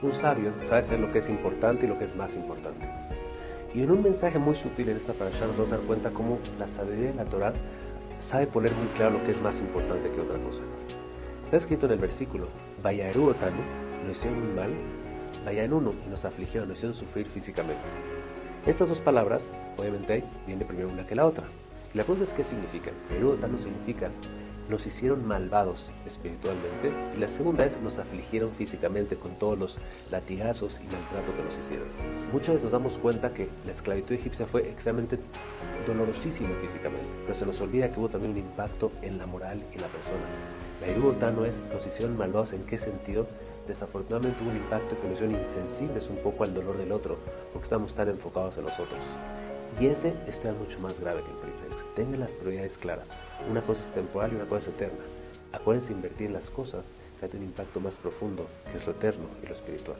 Un sabio sabe hacer lo que es importante y lo que es más importante. Y en un mensaje muy sutil en esta parasha nos vamos a dar cuenta cómo la sabiduría de la Torah sabe poner muy claro lo que es más importante que otra cosa. Está escrito en el versículo, Vayaeru otanu, nos hicieron un mal, vayan uno y nos afligieron, nos hicieron sufrir físicamente. Estas dos palabras, obviamente, viene primero una que la otra. Y la pregunta es qué significan. Vayaeru otanu significa nos hicieron malvados espiritualmente y la segunda es nos afligieron físicamente con todos los latigazos y maltrato que nos hicieron. Muchas veces nos damos cuenta que la esclavitud egipcia fue extremadamente dolorosísima físicamente, pero se nos olvida que hubo también un impacto en la moral y la persona. La no es nos hicieron malvados en qué sentido desafortunadamente hubo un impacto que nos hicieron insensibles un poco al dolor del otro, porque estamos tan enfocados en nosotros. Y ese es mucho más grave que el príncipe. Tengan las prioridades claras. Una cosa es temporal y una cosa es eterna. Acuérdense invertir en las cosas que hacen un impacto más profundo, que es lo eterno y lo espiritual.